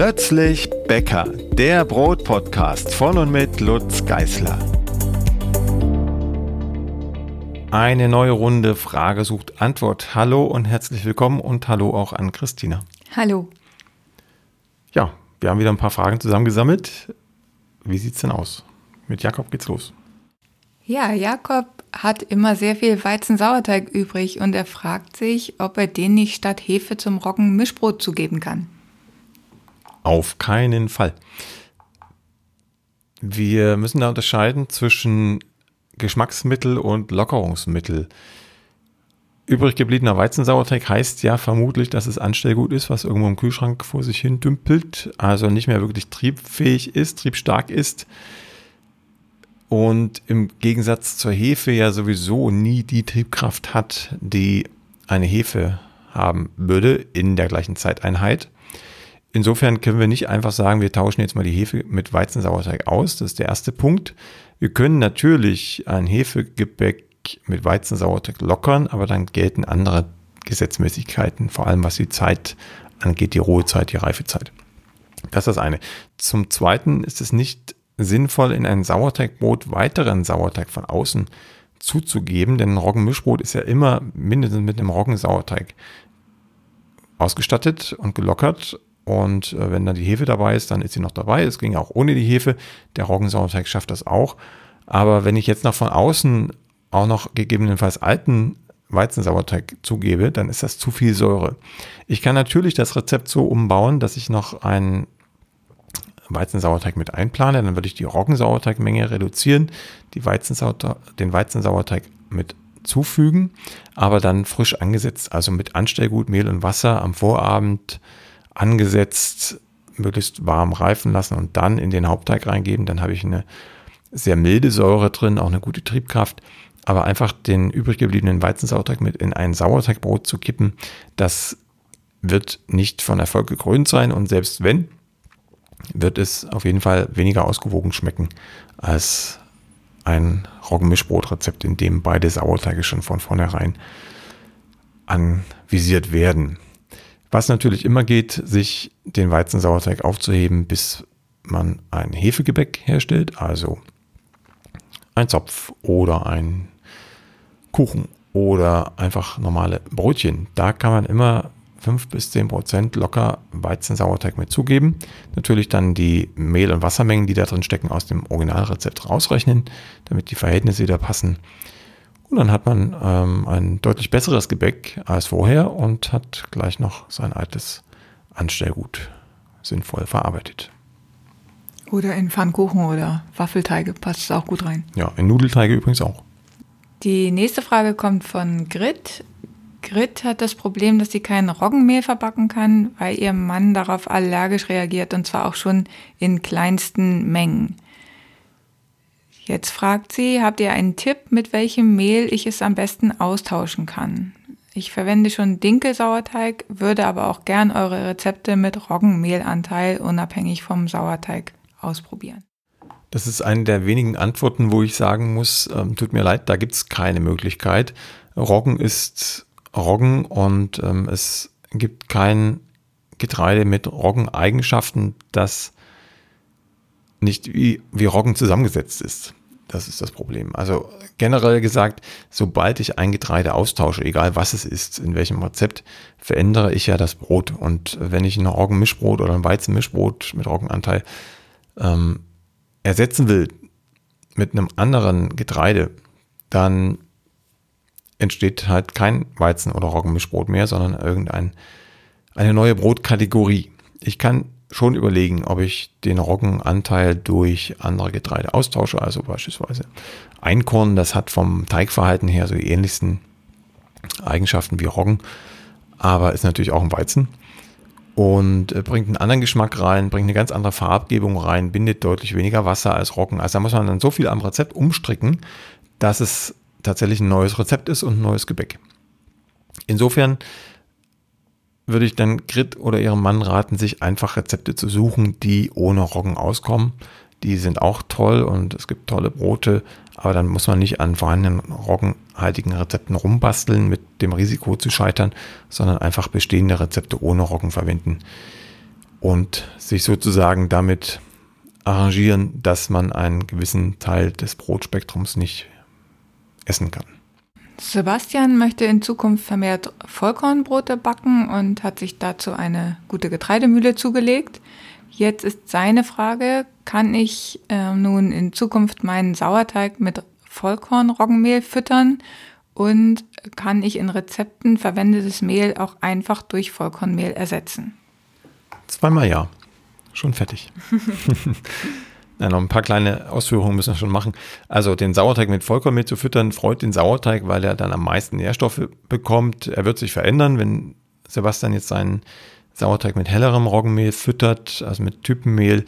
Plötzlich Bäcker, der Brotpodcast von und mit Lutz Geißler. Eine neue Runde Frage sucht Antwort. Hallo und herzlich willkommen und hallo auch an Christina. Hallo. Ja, wir haben wieder ein paar Fragen zusammengesammelt. Wie sieht's denn aus? Mit Jakob geht's los. Ja, Jakob hat immer sehr viel Weizensauerteig übrig und er fragt sich, ob er den nicht statt Hefe zum Roggen Mischbrot zugeben kann. Auf keinen Fall. Wir müssen da unterscheiden zwischen Geschmacksmittel und Lockerungsmittel. Übrig gebliebener Weizensauerteig heißt ja vermutlich, dass es Anstellgut ist, was irgendwo im Kühlschrank vor sich hin dümpelt, also nicht mehr wirklich triebfähig ist, triebstark ist und im Gegensatz zur Hefe ja sowieso nie die Triebkraft hat, die eine Hefe haben würde in der gleichen Zeiteinheit. Insofern können wir nicht einfach sagen, wir tauschen jetzt mal die Hefe mit Weizensauerteig aus. Das ist der erste Punkt. Wir können natürlich ein Hefegebäck mit Weizensauerteig lockern, aber dann gelten andere Gesetzmäßigkeiten, vor allem was die Zeit angeht, die Ruhezeit, die Reifezeit. Das ist das eine. Zum Zweiten ist es nicht sinnvoll, in ein Sauerteigbrot weiteren Sauerteig von außen zuzugeben, denn ein Roggenmischbrot ist ja immer mindestens mit einem Roggensauerteig ausgestattet und gelockert. Und äh, wenn dann die Hefe dabei ist, dann ist sie noch dabei. Es ging auch ohne die Hefe. Der Roggensauerteig schafft das auch. Aber wenn ich jetzt noch von außen auch noch gegebenenfalls alten Weizensauerteig zugebe, dann ist das zu viel Säure. Ich kann natürlich das Rezept so umbauen, dass ich noch einen Weizensauerteig mit einplane, dann würde ich die Roggensauerteigmenge reduzieren, die Weizensauerteig, den Weizensauerteig mit zufügen, aber dann frisch angesetzt, also mit Anstellgut, Mehl und Wasser am Vorabend angesetzt, möglichst warm reifen lassen und dann in den Hauptteig reingeben. Dann habe ich eine sehr milde Säure drin, auch eine gute Triebkraft. Aber einfach den übrig gebliebenen Weizensauerteig mit in ein Sauerteigbrot zu kippen, das wird nicht von Erfolg gekrönt sein. Und selbst wenn, wird es auf jeden Fall weniger ausgewogen schmecken als ein Roggenmischbrotrezept, in dem beide Sauerteige schon von vornherein anvisiert werden. Was natürlich immer geht, sich den Weizensauerteig aufzuheben, bis man ein Hefegebäck herstellt, also ein Zopf oder ein Kuchen oder einfach normale Brötchen. Da kann man immer 5 bis 10 Prozent locker Weizensauerteig mit zugeben. Natürlich dann die Mehl- und Wassermengen, die da drin stecken, aus dem Originalrezept rausrechnen, damit die Verhältnisse wieder passen. Und dann hat man ähm, ein deutlich besseres Gebäck als vorher und hat gleich noch sein altes Anstellgut sinnvoll verarbeitet. Oder in Pfannkuchen oder Waffelteige passt es auch gut rein. Ja, in Nudelteige übrigens auch. Die nächste Frage kommt von Grit. Grit hat das Problem, dass sie kein Roggenmehl verbacken kann, weil ihr Mann darauf allergisch reagiert und zwar auch schon in kleinsten Mengen. Jetzt fragt sie, habt ihr einen Tipp, mit welchem Mehl ich es am besten austauschen kann? Ich verwende schon Dinkelsauerteig, würde aber auch gern eure Rezepte mit Roggenmehlanteil unabhängig vom Sauerteig ausprobieren. Das ist eine der wenigen Antworten, wo ich sagen muss, ähm, tut mir leid, da gibt es keine Möglichkeit. Roggen ist Roggen und ähm, es gibt kein Getreide mit Roggeneigenschaften, das nicht wie, wie Roggen zusammengesetzt ist. Das ist das Problem. Also generell gesagt, sobald ich ein Getreide austausche, egal was es ist, in welchem Rezept, verändere ich ja das Brot. Und wenn ich ein Roggenmischbrot oder ein Weizenmischbrot mit Roggenanteil ähm, ersetzen will mit einem anderen Getreide, dann entsteht halt kein Weizen- oder Roggenmischbrot mehr, sondern irgendein eine neue Brotkategorie. Ich kann schon überlegen, ob ich den Roggenanteil durch andere Getreide austausche, also beispielsweise Einkorn, das hat vom Teigverhalten her so die ähnlichsten Eigenschaften wie Roggen, aber ist natürlich auch ein Weizen und äh, bringt einen anderen Geschmack rein, bringt eine ganz andere Farbgebung rein, bindet deutlich weniger Wasser als Roggen. Also da muss man dann so viel am Rezept umstricken, dass es tatsächlich ein neues Rezept ist und ein neues Gebäck. Insofern würde ich dann Grit oder ihrem Mann raten, sich einfach Rezepte zu suchen, die ohne Roggen auskommen. Die sind auch toll und es gibt tolle Brote, aber dann muss man nicht an vorhandenen roggenhaltigen Rezepten rumbasteln mit dem Risiko zu scheitern, sondern einfach bestehende Rezepte ohne Roggen verwenden. und sich sozusagen damit arrangieren, dass man einen gewissen Teil des Brotspektrums nicht essen kann. Sebastian möchte in Zukunft vermehrt Vollkornbrote backen und hat sich dazu eine gute Getreidemühle zugelegt. Jetzt ist seine Frage, kann ich äh, nun in Zukunft meinen Sauerteig mit Vollkornroggenmehl füttern und kann ich in Rezepten verwendetes Mehl auch einfach durch Vollkornmehl ersetzen? Zweimal ja. Schon fertig. Ja, noch ein paar kleine Ausführungen müssen wir schon machen. Also den Sauerteig mit Vollkornmehl zu füttern, freut den Sauerteig, weil er dann am meisten Nährstoffe bekommt. Er wird sich verändern, wenn Sebastian jetzt seinen Sauerteig mit hellerem Roggenmehl füttert, also mit Typenmehl,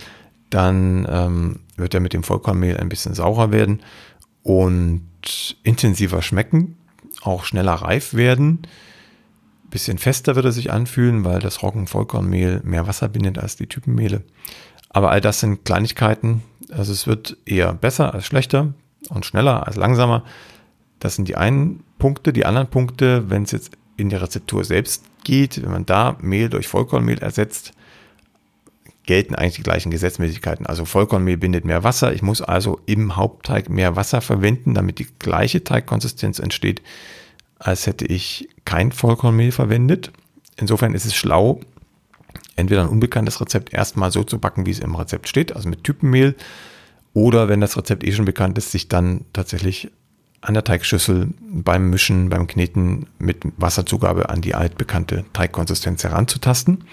dann ähm, wird er mit dem Vollkornmehl ein bisschen saurer werden und intensiver schmecken, auch schneller reif werden. Bisschen fester wird er sich anfühlen, weil das Roggen-Vollkornmehl mehr Wasser bindet als die Typenmehle. Aber all das sind Kleinigkeiten. Also es wird eher besser als schlechter und schneller als langsamer. Das sind die einen Punkte. Die anderen Punkte, wenn es jetzt in der Rezeptur selbst geht, wenn man da Mehl durch Vollkornmehl ersetzt, gelten eigentlich die gleichen Gesetzmäßigkeiten. Also Vollkornmehl bindet mehr Wasser. Ich muss also im Hauptteig mehr Wasser verwenden, damit die gleiche Teigkonsistenz entsteht, als hätte ich kein Vollkornmehl verwendet. Insofern ist es schlau, entweder ein unbekanntes Rezept erstmal so zu backen, wie es im Rezept steht, also mit Typenmehl, oder wenn das Rezept eh schon bekannt ist, sich dann tatsächlich an der Teigschüssel beim Mischen, beim Kneten mit Wasserzugabe an die altbekannte Teigkonsistenz heranzutasten.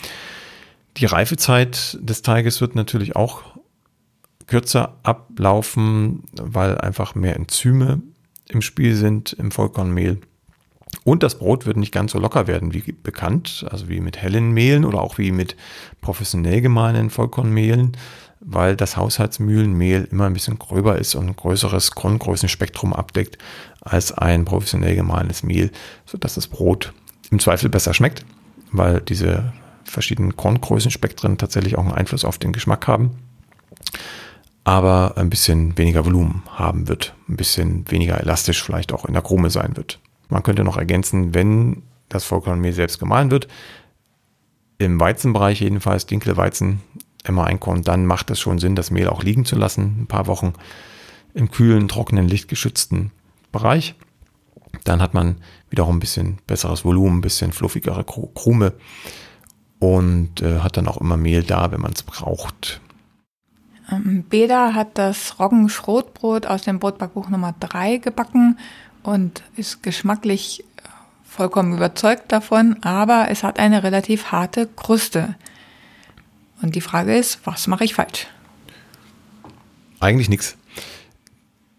Die Reifezeit des Teiges wird natürlich auch kürzer ablaufen, weil einfach mehr Enzyme im Spiel sind im Vollkornmehl. Und das Brot wird nicht ganz so locker werden wie bekannt, also wie mit hellen Mehlen oder auch wie mit professionell gemahlenen Vollkornmehlen, weil das Haushaltsmühlenmehl immer ein bisschen gröber ist und ein größeres Korngrößenspektrum abdeckt als ein professionell gemahlenes Mehl, sodass das Brot im Zweifel besser schmeckt, weil diese verschiedenen Korngrößenspektren tatsächlich auch einen Einfluss auf den Geschmack haben, aber ein bisschen weniger Volumen haben wird, ein bisschen weniger elastisch vielleicht auch in der Krume sein wird. Man könnte noch ergänzen, wenn das Vollkornmehl selbst gemahlen wird, im Weizenbereich jedenfalls, Dinkelweizen, immer Einkorn, dann macht es schon Sinn, das Mehl auch liegen zu lassen, ein paar Wochen im kühlen, trockenen, lichtgeschützten Bereich. Dann hat man wiederum ein bisschen besseres Volumen, ein bisschen fluffigere Krume und äh, hat dann auch immer Mehl da, wenn man es braucht. Ähm, Beda hat das Roggenschrotbrot aus dem Brotbackbuch Nummer 3 gebacken und ist geschmacklich vollkommen überzeugt davon, aber es hat eine relativ harte Kruste. Und die Frage ist, was mache ich falsch? Eigentlich nichts.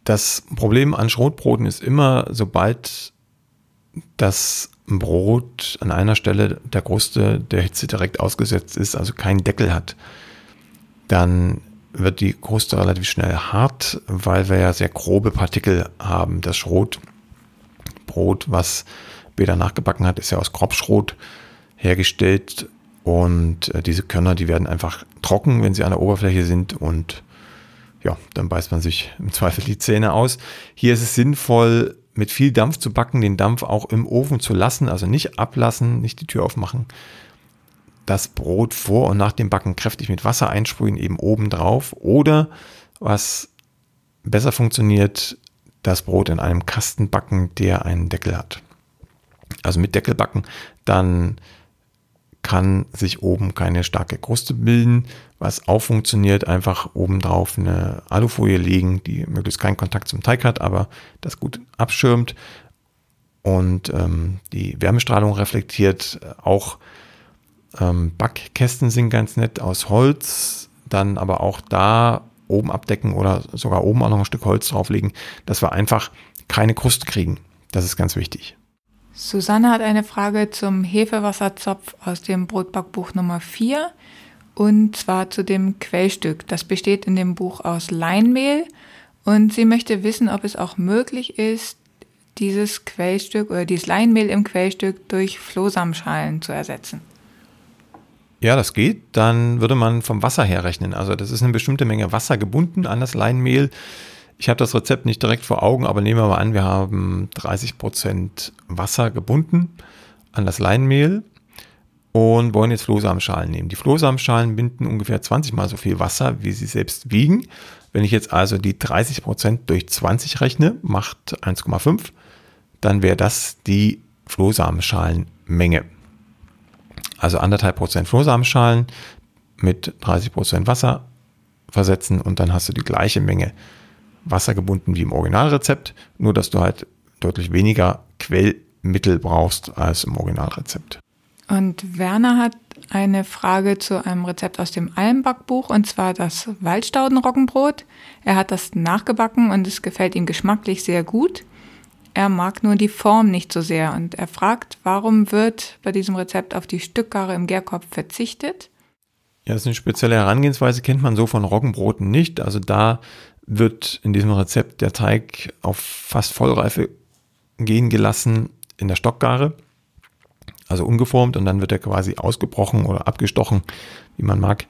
Das Problem an Schrotbroten ist immer, sobald das Brot an einer Stelle der Kruste der Hitze direkt ausgesetzt ist, also keinen Deckel hat, dann wird die Kruste relativ schnell hart, weil wir ja sehr grobe Partikel haben. Das Schrot Brot, was Beda nachgebacken hat, ist ja aus Kropfschrot hergestellt. Und äh, diese Körner, die werden einfach trocken, wenn sie an der Oberfläche sind. Und ja, dann beißt man sich im Zweifel die Zähne aus. Hier ist es sinnvoll, mit viel Dampf zu backen, den Dampf auch im Ofen zu lassen, also nicht ablassen, nicht die Tür aufmachen. Das Brot vor und nach dem Backen kräftig mit Wasser einsprühen, eben oben drauf. Oder was besser funktioniert, das Brot in einem Kasten backen, der einen Deckel hat. Also mit Deckel backen, dann kann sich oben keine starke Kruste bilden. Was auch funktioniert, einfach obendrauf eine Alufolie legen, die möglichst keinen Kontakt zum Teig hat, aber das gut abschirmt und ähm, die Wärmestrahlung reflektiert. Auch ähm, Backkästen sind ganz nett aus Holz, dann aber auch da oben abdecken oder sogar oben auch noch ein Stück Holz drauflegen, dass wir einfach keine Kruste kriegen. Das ist ganz wichtig. Susanne hat eine Frage zum Hefewasserzopf aus dem Brotbackbuch Nummer 4 und zwar zu dem Quellstück. Das besteht in dem Buch aus Leinmehl und sie möchte wissen, ob es auch möglich ist, dieses Quellstück oder dieses Leinmehl im Quellstück durch Flohsamenschalen zu ersetzen. Ja, das geht. Dann würde man vom Wasser her rechnen. Also das ist eine bestimmte Menge Wasser gebunden an das Leinmehl. Ich habe das Rezept nicht direkt vor Augen, aber nehmen wir mal an, wir haben 30 Prozent Wasser gebunden an das Leinmehl. und wollen jetzt Flohsamenschalen nehmen. Die Flohsamenschalen binden ungefähr 20 mal so viel Wasser, wie sie selbst wiegen. Wenn ich jetzt also die 30 Prozent durch 20 rechne, macht 1,5, dann wäre das die Flohsamenschalenmenge. Also anderthalb Prozent Flohsamenschalen mit 30 Prozent Wasser versetzen und dann hast du die gleiche Menge Wasser gebunden wie im Originalrezept, nur dass du halt deutlich weniger Quellmittel brauchst als im Originalrezept. Und Werner hat eine Frage zu einem Rezept aus dem Almbackbuch und zwar das Waldstaudenroggenbrot. Er hat das nachgebacken und es gefällt ihm geschmacklich sehr gut. Er mag nur die Form nicht so sehr und er fragt, warum wird bei diesem Rezept auf die Stückgare im Gärkopf verzichtet? Ja, das ist eine spezielle Herangehensweise, kennt man so von Roggenbroten nicht. Also da wird in diesem Rezept der Teig auf fast Vollreife gehen gelassen in der Stockgare, also ungeformt und dann wird er quasi ausgebrochen oder abgestochen, wie man mag,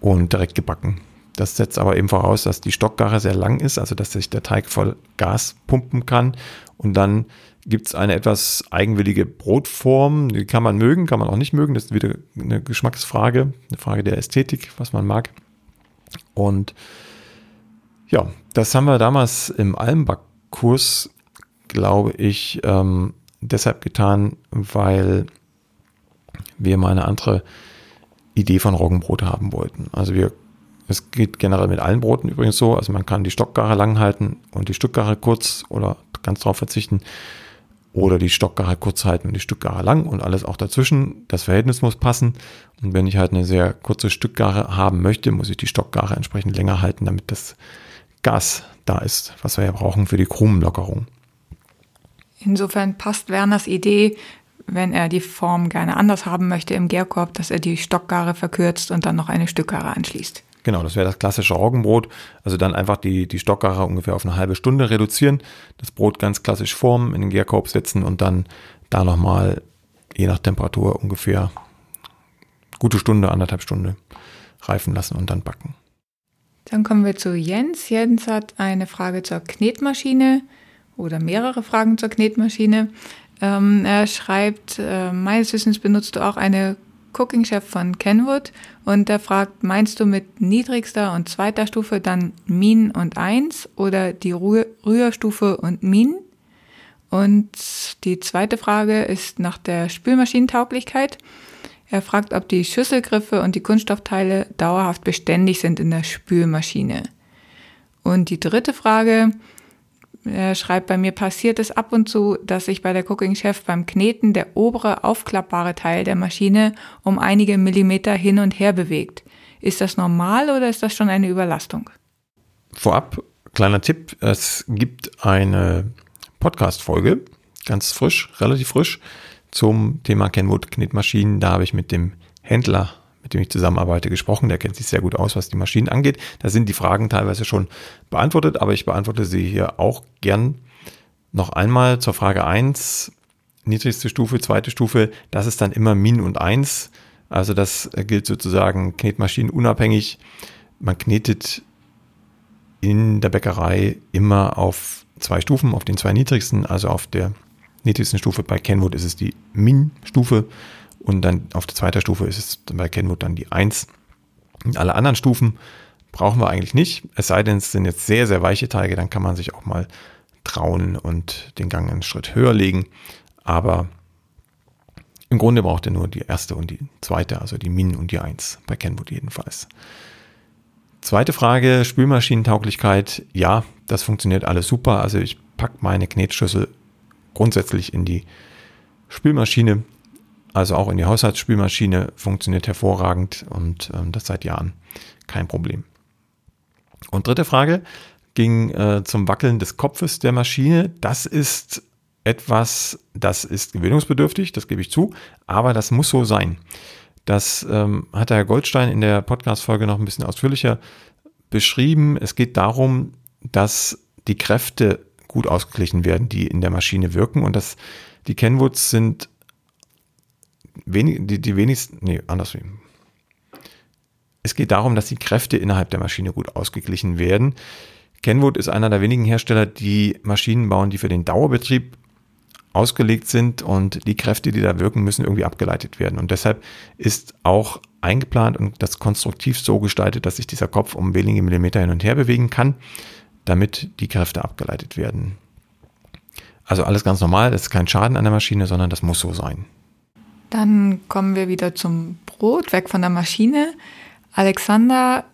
und direkt gebacken. Das setzt aber eben voraus, dass die Stockgare sehr lang ist, also dass sich der Teig voll Gas pumpen kann und dann gibt es eine etwas eigenwillige Brotform, die kann man mögen, kann man auch nicht mögen, das ist wieder eine Geschmacksfrage, eine Frage der Ästhetik, was man mag. Und ja, das haben wir damals im Almbackkurs, glaube ich, ähm, deshalb getan, weil wir mal eine andere Idee von Roggenbrot haben wollten. Also wir, es geht generell mit allen Broten übrigens so, also man kann die Stockgare lang halten und die Stückgare kurz oder ganz drauf verzichten oder die Stockgare kurz halten und die Stückgare lang und alles auch dazwischen. Das Verhältnis muss passen. Und wenn ich halt eine sehr kurze Stückgare haben möchte, muss ich die Stockgare entsprechend länger halten, damit das Gas da ist, was wir ja brauchen für die Krumenlockerung. Insofern passt Werners Idee, wenn er die Form gerne anders haben möchte im Gärkorb, dass er die Stockgare verkürzt und dann noch eine Stückgare anschließt. Genau, das wäre das klassische Roggenbrot. Also dann einfach die, die Stockgare ungefähr auf eine halbe Stunde reduzieren, das Brot ganz klassisch formen, in den Gärkorb setzen und dann da nochmal, je nach Temperatur, ungefähr gute Stunde, anderthalb Stunde reifen lassen und dann backen. Dann kommen wir zu Jens. Jens hat eine Frage zur Knetmaschine oder mehrere Fragen zur Knetmaschine. Ähm, er schreibt, äh, meines Wissens benutzt du auch eine Cooking Chef von Kenwood und er fragt, meinst du mit niedrigster und zweiter Stufe dann Min und 1 oder die Rührstufe und Min? Und die zweite Frage ist nach der Spülmaschinentauglichkeit. Er fragt, ob die Schüsselgriffe und die Kunststoffteile dauerhaft beständig sind in der Spülmaschine. Und die dritte Frage, er schreibt, bei mir passiert es ab und zu, dass sich bei der Cooking Chef beim Kneten der obere aufklappbare Teil der Maschine um einige Millimeter hin und her bewegt. Ist das normal oder ist das schon eine Überlastung? Vorab, kleiner Tipp, es gibt eine Podcast-Folge, ganz frisch, relativ frisch, zum Thema Kenwood Knetmaschinen. Da habe ich mit dem Händler, mit dem ich zusammenarbeite, gesprochen. Der kennt sich sehr gut aus, was die Maschinen angeht. Da sind die Fragen teilweise schon beantwortet, aber ich beantworte sie hier auch gern noch einmal zur Frage 1. Niedrigste Stufe, zweite Stufe, das ist dann immer Min und 1. Also das gilt sozusagen Knetmaschinen unabhängig. Man knetet in der Bäckerei immer auf zwei Stufen, auf den zwei niedrigsten, also auf der niedrigsten Stufe bei Kenwood ist es die Min-Stufe und dann auf der zweiten Stufe ist es bei Kenwood dann die 1. Und alle anderen Stufen brauchen wir eigentlich nicht, es sei denn, es sind jetzt sehr, sehr weiche Teige, dann kann man sich auch mal trauen und den Gang einen Schritt höher legen. Aber im Grunde braucht er nur die erste und die zweite, also die Min und die 1, bei Kenwood jedenfalls. Zweite Frage, Spülmaschinentauglichkeit. Ja, das funktioniert alles super. Also ich packe meine Knetschüssel grundsätzlich in die Spülmaschine, also auch in die Haushaltsspülmaschine, funktioniert hervorragend und ähm, das seit Jahren kein Problem. Und dritte Frage ging äh, zum Wackeln des Kopfes der Maschine. Das ist etwas, das ist gewöhnungsbedürftig, das gebe ich zu, aber das muss so sein. Das ähm, hat der Herr Goldstein in der Podcast-Folge noch ein bisschen ausführlicher beschrieben. Es geht darum, dass die Kräfte gut ausgeglichen werden, die in der Maschine wirken. Und das, die Kenwoods sind wenig, die, die wenigsten, nee, andersrum. Es geht darum, dass die Kräfte innerhalb der Maschine gut ausgeglichen werden. Kenwood ist einer der wenigen Hersteller, die Maschinen bauen, die für den Dauerbetrieb ausgelegt sind und die Kräfte, die da wirken, müssen irgendwie abgeleitet werden. Und deshalb ist auch eingeplant und das konstruktiv so gestaltet, dass sich dieser Kopf um wenige Millimeter hin und her bewegen kann, damit die Kräfte abgeleitet werden. Also alles ganz normal, das ist kein Schaden an der Maschine, sondern das muss so sein. Dann kommen wir wieder zum Brot, weg von der Maschine. Alexander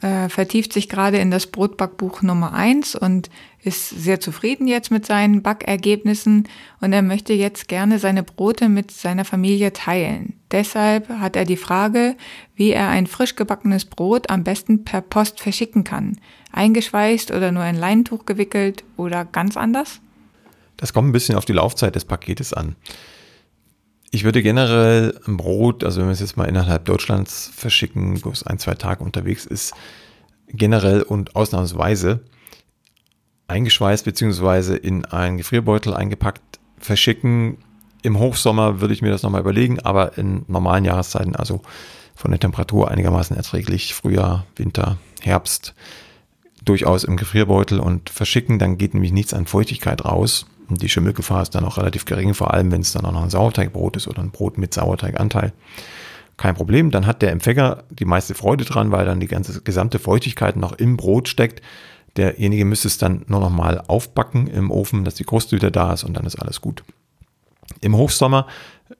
äh, vertieft sich gerade in das Brotbackbuch Nummer 1 und ist sehr zufrieden jetzt mit seinen Backergebnissen und er möchte jetzt gerne seine Brote mit seiner Familie teilen. Deshalb hat er die Frage, wie er ein frisch gebackenes Brot am besten per Post verschicken kann. Eingeschweißt oder nur in Leintuch gewickelt oder ganz anders? Das kommt ein bisschen auf die Laufzeit des Paketes an. Ich würde generell ein Brot, also wenn wir es jetzt mal innerhalb Deutschlands verschicken, wo es ein, zwei Tage unterwegs ist, generell und ausnahmsweise eingeschweißt bzw. in einen Gefrierbeutel eingepackt verschicken. Im Hochsommer würde ich mir das nochmal überlegen, aber in normalen Jahreszeiten, also von der Temperatur einigermaßen erträglich, Frühjahr, Winter, Herbst, durchaus im Gefrierbeutel und verschicken, dann geht nämlich nichts an Feuchtigkeit raus die Schimmelgefahr ist dann auch relativ gering, vor allem wenn es dann auch noch ein Sauerteigbrot ist oder ein Brot mit Sauerteiganteil. Kein Problem, dann hat der Empfänger die meiste Freude dran, weil dann die ganze gesamte Feuchtigkeit noch im Brot steckt. Derjenige müsste es dann nur noch mal aufbacken im Ofen, dass die Kruste wieder da ist und dann ist alles gut. Im Hochsommer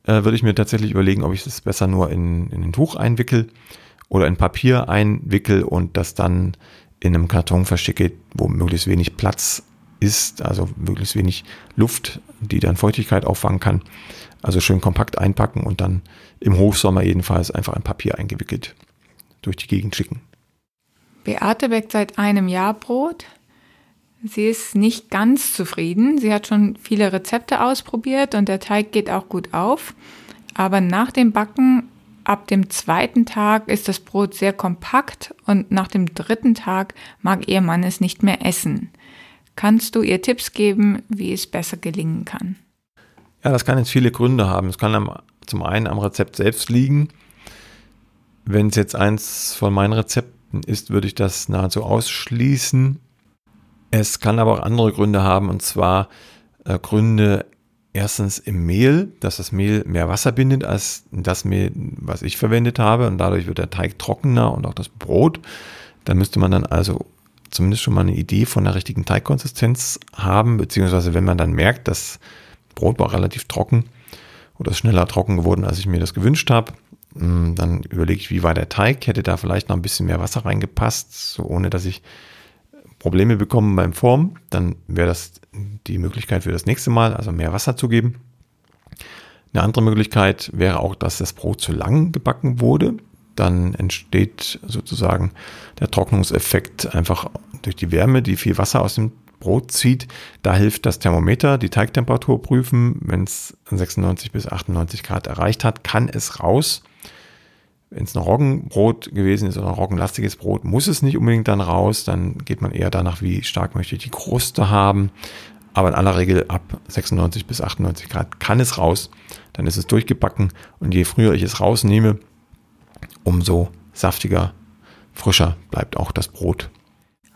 äh, würde ich mir tatsächlich überlegen, ob ich das besser nur in, in ein Tuch einwickel oder in Papier einwickel und das dann in einem Karton verschicke, wo möglichst wenig Platz ist, also möglichst wenig Luft, die dann Feuchtigkeit auffangen kann. Also schön kompakt einpacken und dann im Hochsommer jedenfalls einfach ein Papier eingewickelt durch die Gegend schicken. Beate bäckt seit einem Jahr Brot. Sie ist nicht ganz zufrieden. Sie hat schon viele Rezepte ausprobiert und der Teig geht auch gut auf. Aber nach dem Backen, ab dem zweiten Tag, ist das Brot sehr kompakt und nach dem dritten Tag mag ihr Mann es nicht mehr essen. Kannst du ihr Tipps geben, wie es besser gelingen kann? Ja, das kann jetzt viele Gründe haben. Es kann am, zum einen am Rezept selbst liegen. Wenn es jetzt eins von meinen Rezepten ist, würde ich das nahezu ausschließen. Es kann aber auch andere Gründe haben, und zwar äh, Gründe erstens im Mehl, dass das Mehl mehr Wasser bindet als das Mehl, was ich verwendet habe, und dadurch wird der Teig trockener und auch das Brot. Da müsste man dann also zumindest schon mal eine Idee von der richtigen Teigkonsistenz haben, beziehungsweise wenn man dann merkt, das Brot war relativ trocken oder ist schneller trocken geworden, als ich mir das gewünscht habe, mm, dann überlege ich, wie war der Teig, hätte da vielleicht noch ein bisschen mehr Wasser reingepasst, so ohne dass ich Probleme bekomme beim Form, dann wäre das die Möglichkeit für das nächste Mal, also mehr Wasser zu geben. Eine andere Möglichkeit wäre auch, dass das Brot zu lang gebacken wurde dann entsteht sozusagen der Trocknungseffekt einfach durch die Wärme, die viel Wasser aus dem Brot zieht. Da hilft das Thermometer, die Teigtemperatur prüfen. Wenn es 96 bis 98 Grad erreicht hat, kann es raus. Wenn es ein Roggenbrot gewesen ist oder ein roggenlastiges Brot, muss es nicht unbedingt dann raus. Dann geht man eher danach, wie stark möchte ich die Kruste haben. Aber in aller Regel ab 96 bis 98 Grad kann es raus. Dann ist es durchgebacken. Und je früher ich es rausnehme, umso saftiger, frischer bleibt auch das Brot.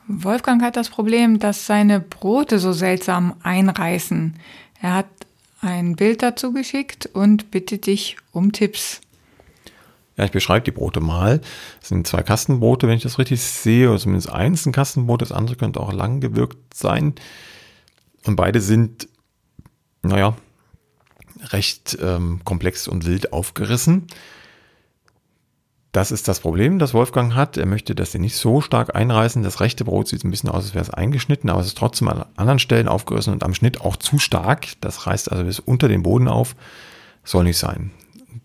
Wolfgang hat das Problem, dass seine Brote so seltsam einreißen. Er hat ein Bild dazu geschickt und bittet dich um Tipps. Ja, ich beschreibe die Brote mal. Es sind zwei Kastenbrote, wenn ich das richtig sehe, oder zumindest eins ein Kastenbrot, das andere könnte auch lang gewirkt sein. Und beide sind, naja, recht ähm, komplex und wild aufgerissen. Das ist das Problem, das Wolfgang hat. Er möchte, dass sie nicht so stark einreißen. Das rechte Brot sieht ein bisschen aus, als wäre es eingeschnitten, aber es ist trotzdem an anderen Stellen aufgerissen und am Schnitt auch zu stark. Das reißt also bis unter den Boden auf. Soll nicht sein.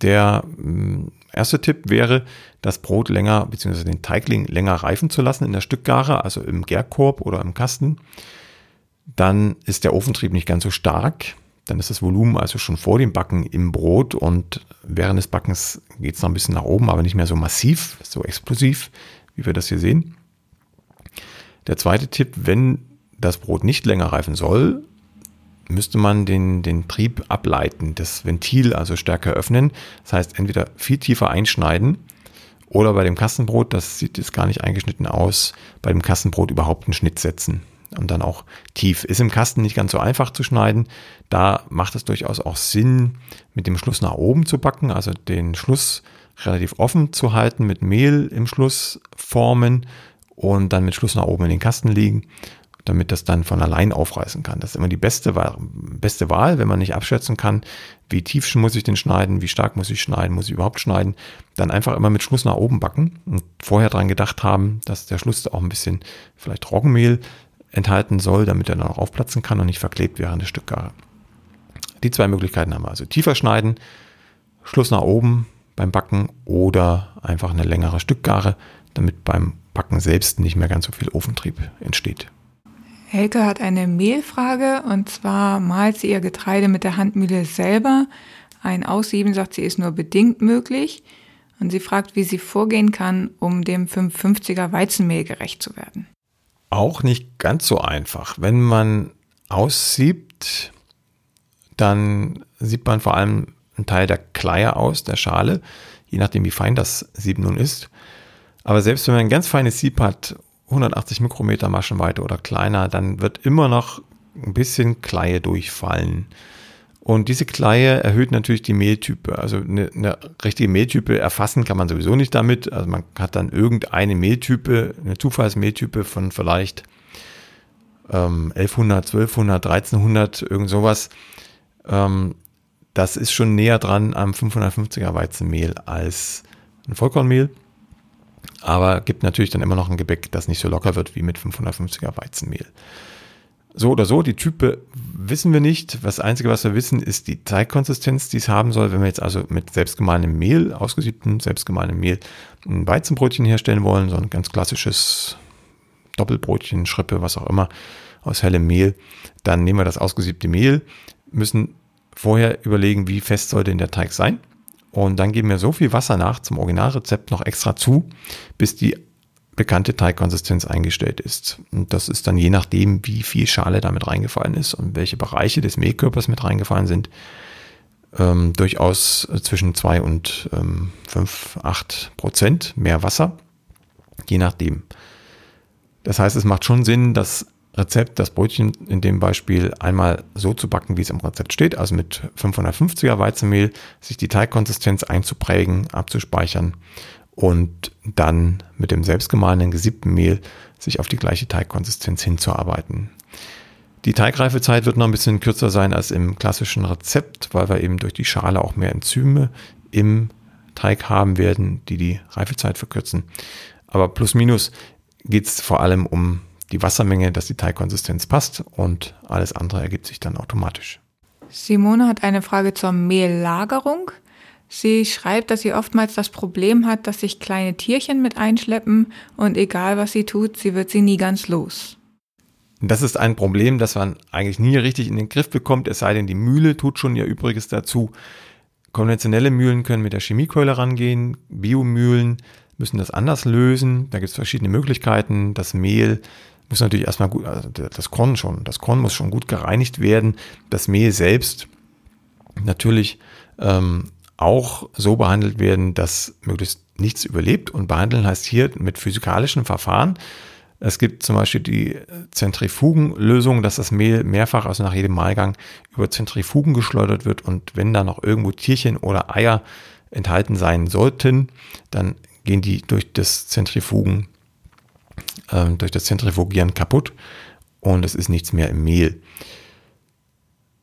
Der mm, erste Tipp wäre, das Brot länger bzw. den Teigling länger reifen zu lassen in der Stückgare, also im Gärkorb oder im Kasten. Dann ist der Ofentrieb nicht ganz so stark. Dann ist das Volumen also schon vor dem Backen im Brot und während des Backens geht es noch ein bisschen nach oben, aber nicht mehr so massiv, so explosiv, wie wir das hier sehen. Der zweite Tipp, wenn das Brot nicht länger reifen soll, müsste man den, den Trieb ableiten, das Ventil also stärker öffnen. Das heißt, entweder viel tiefer einschneiden oder bei dem Kastenbrot, das sieht jetzt gar nicht eingeschnitten aus, bei dem Kastenbrot überhaupt einen Schnitt setzen. Und dann auch tief. Ist im Kasten nicht ganz so einfach zu schneiden. Da macht es durchaus auch Sinn, mit dem Schluss nach oben zu backen, also den Schluss relativ offen zu halten, mit Mehl im Schluss formen und dann mit Schluss nach oben in den Kasten liegen, damit das dann von allein aufreißen kann. Das ist immer die beste Wahl, beste Wahl, wenn man nicht abschätzen kann, wie tief muss ich den schneiden, wie stark muss ich schneiden, muss ich überhaupt schneiden, dann einfach immer mit Schluss nach oben backen und vorher dran gedacht haben, dass der Schluss auch ein bisschen vielleicht Roggenmehl enthalten soll, damit er dann auch aufplatzen kann und nicht verklebt während der Stückgare. Die zwei Möglichkeiten haben wir also tiefer schneiden, Schluss nach oben beim Backen oder einfach eine längere Stückgare, damit beim Backen selbst nicht mehr ganz so viel Ofentrieb entsteht. Helke hat eine Mehlfrage und zwar malt sie ihr Getreide mit der Handmühle selber. Ein Aussieben, sagt sie, ist nur bedingt möglich. Und sie fragt, wie sie vorgehen kann, um dem 550er Weizenmehl gerecht zu werden. Auch nicht ganz so einfach. Wenn man aussiebt, dann sieht man vor allem einen Teil der Kleie aus, der Schale, je nachdem wie fein das Sieb nun ist. Aber selbst wenn man ein ganz feines Sieb hat 180 Mikrometer Maschenweite oder kleiner, dann wird immer noch ein bisschen Kleie durchfallen. Und diese Kleie erhöht natürlich die Mehltype. Also eine, eine, richtige Mehltype erfassen kann man sowieso nicht damit. Also man hat dann irgendeine Mehltype, eine Zufallsmehltype von vielleicht ähm, 1100, 1200, 1300, irgend sowas. Ähm, das ist schon näher dran am 550er Weizenmehl als ein Vollkornmehl aber gibt natürlich dann immer noch ein Gebäck, das nicht so locker wird wie mit 550er Weizenmehl. So oder so, die Type wissen wir nicht. Das Einzige, was wir wissen, ist die Teigkonsistenz, die es haben soll. Wenn wir jetzt also mit selbstgemahlenem Mehl, ausgesiebtem selbstgemahlenem Mehl, ein Weizenbrötchen herstellen wollen, so ein ganz klassisches Doppelbrötchen, Schrippe, was auch immer, aus hellem Mehl, dann nehmen wir das ausgesiebte Mehl, müssen vorher überlegen, wie fest soll denn der Teig sein. Und dann geben wir so viel Wasser nach zum Originalrezept noch extra zu, bis die bekannte Teigkonsistenz eingestellt ist. Und das ist dann je nachdem, wie viel Schale damit reingefallen ist und welche Bereiche des Mehlkörpers mit reingefallen sind, ähm, durchaus zwischen 2 und ähm, 5, 8 Prozent mehr Wasser, je nachdem. Das heißt, es macht schon Sinn, dass Rezept, das Brötchen in dem Beispiel einmal so zu backen, wie es im Rezept steht, also mit 550er Weizenmehl, sich die Teigkonsistenz einzuprägen, abzuspeichern und dann mit dem selbstgemahlenen gesiebten Mehl sich auf die gleiche Teigkonsistenz hinzuarbeiten. Die Teigreifezeit wird noch ein bisschen kürzer sein als im klassischen Rezept, weil wir eben durch die Schale auch mehr Enzyme im Teig haben werden, die die Reifezeit verkürzen. Aber plus minus geht es vor allem um die Wassermenge, dass die Teigkonsistenz passt und alles andere ergibt sich dann automatisch. Simone hat eine Frage zur Mehllagerung. Sie schreibt, dass sie oftmals das Problem hat, dass sich kleine Tierchen mit einschleppen und egal was sie tut, sie wird sie nie ganz los. Das ist ein Problem, das man eigentlich nie richtig in den Griff bekommt, es sei denn, die Mühle tut schon ihr Übriges dazu. Konventionelle Mühlen können mit der Chemiekeule rangehen, Biomühlen müssen das anders lösen. Da gibt es verschiedene Möglichkeiten. Das Mehl muss natürlich erstmal gut, also das Korn schon, das Korn muss schon gut gereinigt werden. Das Mehl selbst natürlich ähm, auch so behandelt werden, dass möglichst nichts überlebt. Und behandeln heißt hier mit physikalischen Verfahren. Es gibt zum Beispiel die Zentrifugenlösung, dass das Mehl mehrfach, also nach jedem Mahlgang, über Zentrifugen geschleudert wird. Und wenn da noch irgendwo Tierchen oder Eier enthalten sein sollten, dann gehen die durch das Zentrifugen äh, durch das Zentrifugieren kaputt und es ist nichts mehr im Mehl.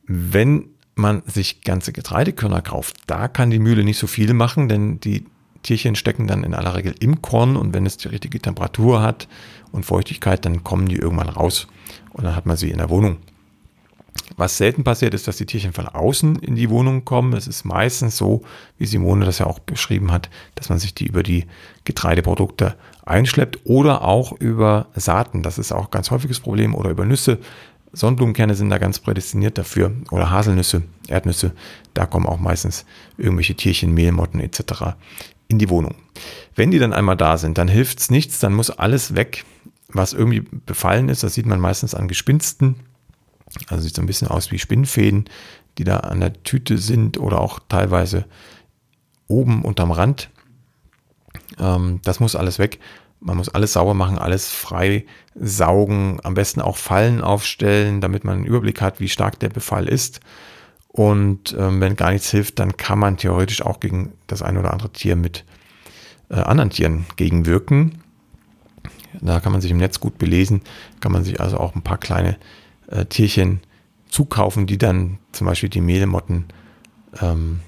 Wenn man sich ganze Getreidekörner kauft, da kann die Mühle nicht so viel machen, denn die Tierchen stecken dann in aller Regel im Korn und wenn es die richtige Temperatur hat und Feuchtigkeit, dann kommen die irgendwann raus und dann hat man sie in der Wohnung. Was selten passiert, ist, dass die Tierchen von außen in die Wohnung kommen. Es ist meistens so, wie Simone das ja auch beschrieben hat, dass man sich die über die Getreideprodukte einschleppt oder auch über Saaten. Das ist auch ein ganz häufiges Problem oder über Nüsse. Sonnenblumenkerne sind da ganz prädestiniert dafür oder Haselnüsse, Erdnüsse. Da kommen auch meistens irgendwelche Tierchen, Mehlmotten etc. in die Wohnung. Wenn die dann einmal da sind, dann hilft es nichts, dann muss alles weg, was irgendwie befallen ist. Das sieht man meistens an Gespinsten. Also sieht so ein bisschen aus wie Spinnfäden, die da an der Tüte sind oder auch teilweise oben unterm Rand ähm, das muss alles weg, Man muss alles sauber machen, alles frei saugen, am besten auch Fallen aufstellen, damit man einen Überblick hat, wie stark der Befall ist. Und ähm, wenn gar nichts hilft, dann kann man theoretisch auch gegen das ein oder andere Tier mit äh, anderen Tieren gegenwirken. Da kann man sich im Netz gut belesen, kann man sich also auch ein paar kleine äh, Tierchen zukaufen, die dann zum Beispiel die Mehlmotten ähm,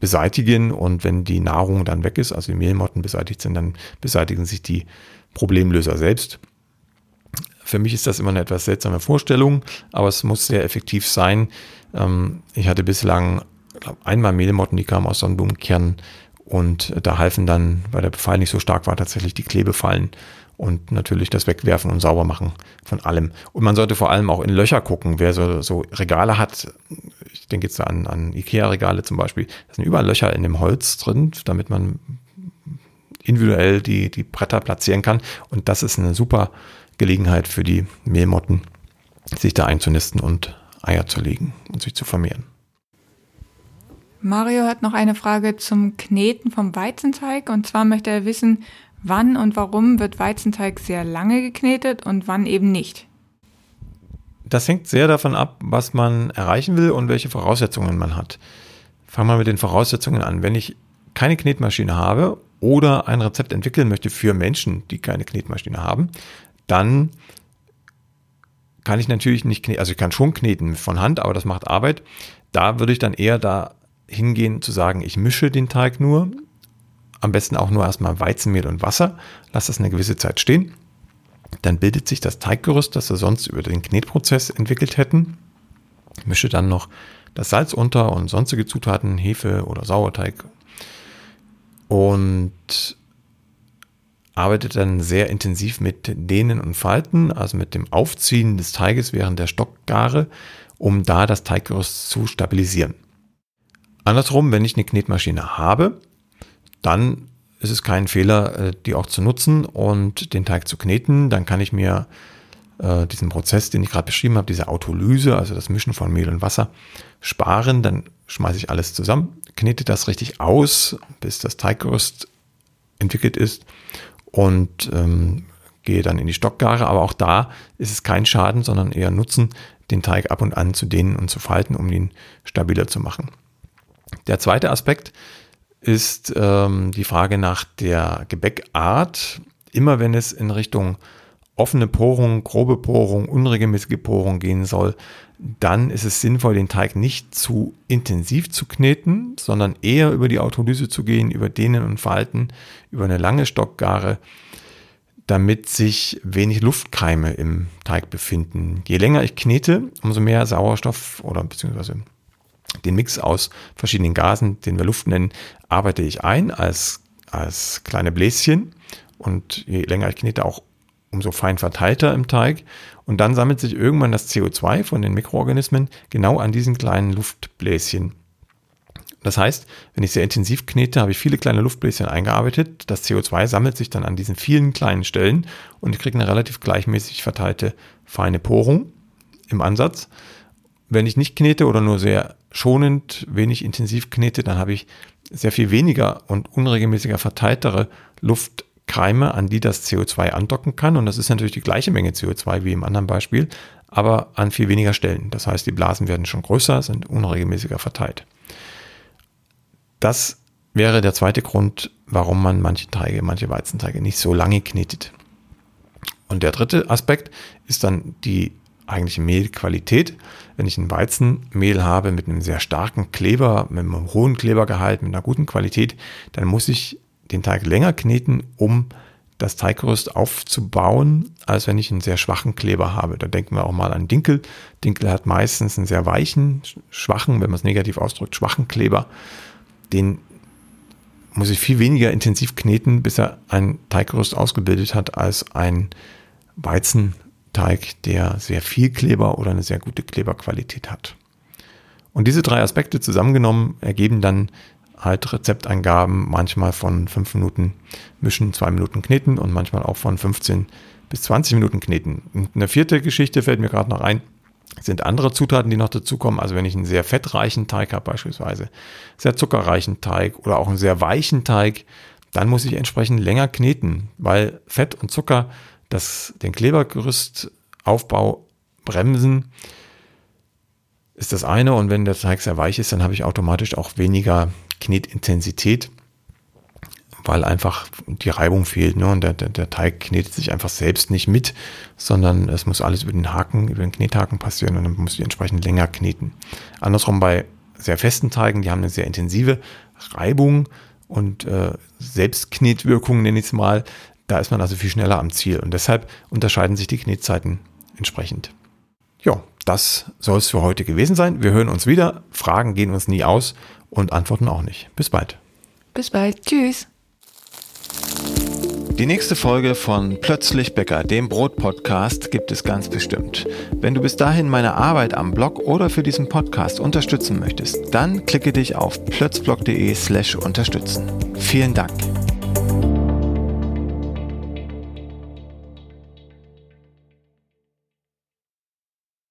beseitigen und wenn die Nahrung dann weg ist, also die Mehlmotten beseitigt sind, dann beseitigen sich die Problemlöser selbst. Für mich ist das immer eine etwas seltsame Vorstellung, aber es muss sehr effektiv sein. Ähm, ich hatte bislang einmal Mehlmotten, die kamen aus Sonnenblumenkernen und da halfen dann, weil der Befall nicht so stark war, tatsächlich die Klebefallen und natürlich das Wegwerfen und Saubermachen von allem. Und man sollte vor allem auch in Löcher gucken, wer so, so Regale hat. Ich denke jetzt an, an Ikea-Regale zum Beispiel. Da sind überall Löcher in dem Holz drin, damit man individuell die, die Bretter platzieren kann. Und das ist eine super Gelegenheit für die Mehlmotten, sich da einzunisten und Eier zu legen und sich zu vermehren. Mario hat noch eine Frage zum Kneten vom Weizenteig. Und zwar möchte er wissen, Wann und warum wird Weizenteig sehr lange geknetet und wann eben nicht? Das hängt sehr davon ab, was man erreichen will und welche Voraussetzungen man hat. Fangen wir mit den Voraussetzungen an. Wenn ich keine Knetmaschine habe oder ein Rezept entwickeln möchte für Menschen, die keine Knetmaschine haben, dann kann ich natürlich nicht kneten, also ich kann schon kneten von Hand, aber das macht Arbeit. Da würde ich dann eher da hingehen zu sagen, ich mische den Teig nur, am besten auch nur erstmal Weizenmehl und Wasser, lass das eine gewisse Zeit stehen. Dann bildet sich das Teiggerüst, das wir sonst über den Knetprozess entwickelt hätten. Mische dann noch das Salz unter und sonstige Zutaten, Hefe oder Sauerteig. Und arbeite dann sehr intensiv mit Dehnen und Falten, also mit dem Aufziehen des Teiges während der Stockgare, um da das Teiggerüst zu stabilisieren. Andersrum, wenn ich eine Knetmaschine habe, dann ist es kein Fehler, äh, die auch zu nutzen und den Teig zu kneten. Dann kann ich mir äh, diesen Prozess, den ich gerade beschrieben habe, diese Autolyse, also das Mischen von Mehl und Wasser, sparen. Dann schmeiße ich alles zusammen, knete das richtig aus, bis das Teiggerüst entwickelt ist und ähm, gehe dann in die Stockgare. Aber auch da ist es kein Schaden, sondern eher Nutzen, den Teig ab und an zu dehnen und zu falten, um ihn stabiler zu machen. Der zweite Aspekt ist ähm, die Frage nach der Gebäckart. Immer wenn es in Richtung offene Porung, grobe Porung, unregelmäßige Porung gehen soll, dann ist es sinnvoll, den Teig nicht zu intensiv zu kneten, sondern eher über die Autolyse zu gehen, über Dehnen und Falten, über eine lange Stockgare, damit sich wenig Luftkeime im Teig befinden. Je länger ich knete, umso mehr Sauerstoff oder beziehungsweise den Mix aus verschiedenen Gasen, den wir Luft nennen, arbeite ich ein als, als kleine Bläschen und je länger ich knete, auch umso fein verteilter im Teig. Und dann sammelt sich irgendwann das CO2 von den Mikroorganismen genau an diesen kleinen Luftbläschen. Das heißt, wenn ich sehr intensiv knete, habe ich viele kleine Luftbläschen eingearbeitet. Das CO2 sammelt sich dann an diesen vielen kleinen Stellen und ich kriege eine relativ gleichmäßig verteilte feine Porung im Ansatz. Wenn ich nicht knete oder nur sehr schonend, wenig intensiv knete, dann habe ich sehr viel weniger und unregelmäßiger verteiltere Luftkeime, an die das CO2 andocken kann. Und das ist natürlich die gleiche Menge CO2 wie im anderen Beispiel, aber an viel weniger Stellen. Das heißt, die Blasen werden schon größer, sind unregelmäßiger verteilt. Das wäre der zweite Grund, warum man manche Teige, manche Weizenteige nicht so lange knetet. Und der dritte Aspekt ist dann die eigentliche Mehlqualität. Wenn ich ein Weizenmehl habe mit einem sehr starken Kleber, mit einem hohen Klebergehalt, mit einer guten Qualität, dann muss ich den Teig länger kneten, um das Teiggerüst aufzubauen, als wenn ich einen sehr schwachen Kleber habe. Da denken wir auch mal an Dinkel. Dinkel hat meistens einen sehr weichen, schwachen, wenn man es negativ ausdrückt, schwachen Kleber. Den muss ich viel weniger intensiv kneten, bis er ein Teiggerüst ausgebildet hat, als ein Weizen Teig, der sehr viel Kleber oder eine sehr gute Kleberqualität hat. Und diese drei Aspekte zusammengenommen ergeben dann halt Rezeptangaben, manchmal von 5 Minuten mischen, 2 Minuten kneten und manchmal auch von 15 bis 20 Minuten kneten. Und eine vierte Geschichte fällt mir gerade noch ein, sind andere Zutaten, die noch dazukommen. Also wenn ich einen sehr fettreichen Teig habe beispielsweise, sehr zuckerreichen Teig oder auch einen sehr weichen Teig, dann muss ich entsprechend länger kneten, weil Fett und Zucker das, den Klebergerüstaufbau bremsen, ist das eine. Und wenn der Teig sehr weich ist, dann habe ich automatisch auch weniger Knetintensität, weil einfach die Reibung fehlt. Ne? Und der, der, der Teig knetet sich einfach selbst nicht mit, sondern es muss alles über den Haken, über den Knethaken passieren und dann muss ich entsprechend länger kneten. Andersrum bei sehr festen Teigen, die haben eine sehr intensive Reibung und äh, Selbstknetwirkung, nenne ich es mal. Da ist man also viel schneller am Ziel und deshalb unterscheiden sich die Knetzeiten entsprechend. Ja, das soll es für heute gewesen sein. Wir hören uns wieder. Fragen gehen uns nie aus und Antworten auch nicht. Bis bald. Bis bald. Tschüss. Die nächste Folge von Plötzlich Bäcker, dem Brot-Podcast, gibt es ganz bestimmt. Wenn du bis dahin meine Arbeit am Blog oder für diesen Podcast unterstützen möchtest, dann klicke dich auf plötzblog.de slash unterstützen. Vielen Dank.